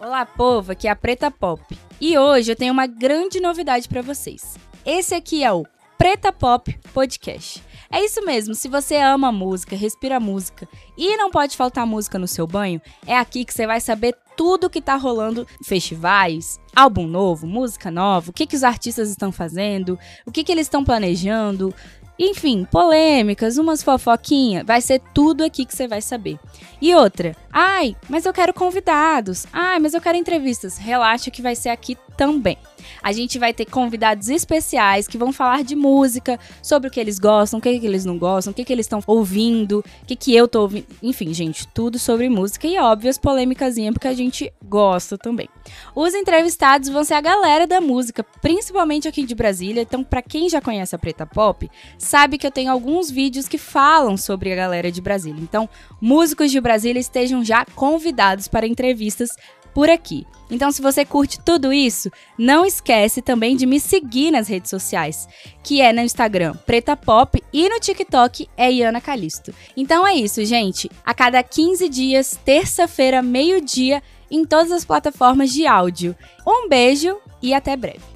Olá, povo, aqui é a Preta Pop. E hoje eu tenho uma grande novidade para vocês. Esse aqui é o Preta Pop Podcast. É isso mesmo, se você ama música, respira música e não pode faltar música no seu banho, é aqui que você vai saber tudo que tá rolando festivais, álbum novo, música nova, o que, que os artistas estão fazendo, o que, que eles estão planejando, enfim, polêmicas, umas fofoquinhas, vai ser tudo aqui que você vai saber. E outra, ai, mas eu quero convidados, ai, mas eu quero entrevistas. Relaxa que vai ser aqui também. A gente vai ter convidados especiais que vão falar de música, sobre o que eles gostam, o que, que eles não gostam, o que, que eles estão ouvindo, o que, que eu tô ouvindo. Enfim, gente, tudo sobre música e óbvio as polêmicas porque a gente gosta também. Os entrevistados vão ser a galera da música, principalmente aqui de Brasília. Então, para quem já conhece a Preta Pop, sabe que eu tenho alguns vídeos que falam sobre a galera de Brasília. Então, músicos de Brasília estejam já convidados para entrevistas por aqui. Então, se você curte tudo isso, não esquece também de me seguir nas redes sociais, que é no Instagram Preta Pop e no TikTok é Iana Calisto. Então é isso, gente. A cada 15 dias, terça-feira, meio-dia, em todas as plataformas de áudio. Um beijo e até breve.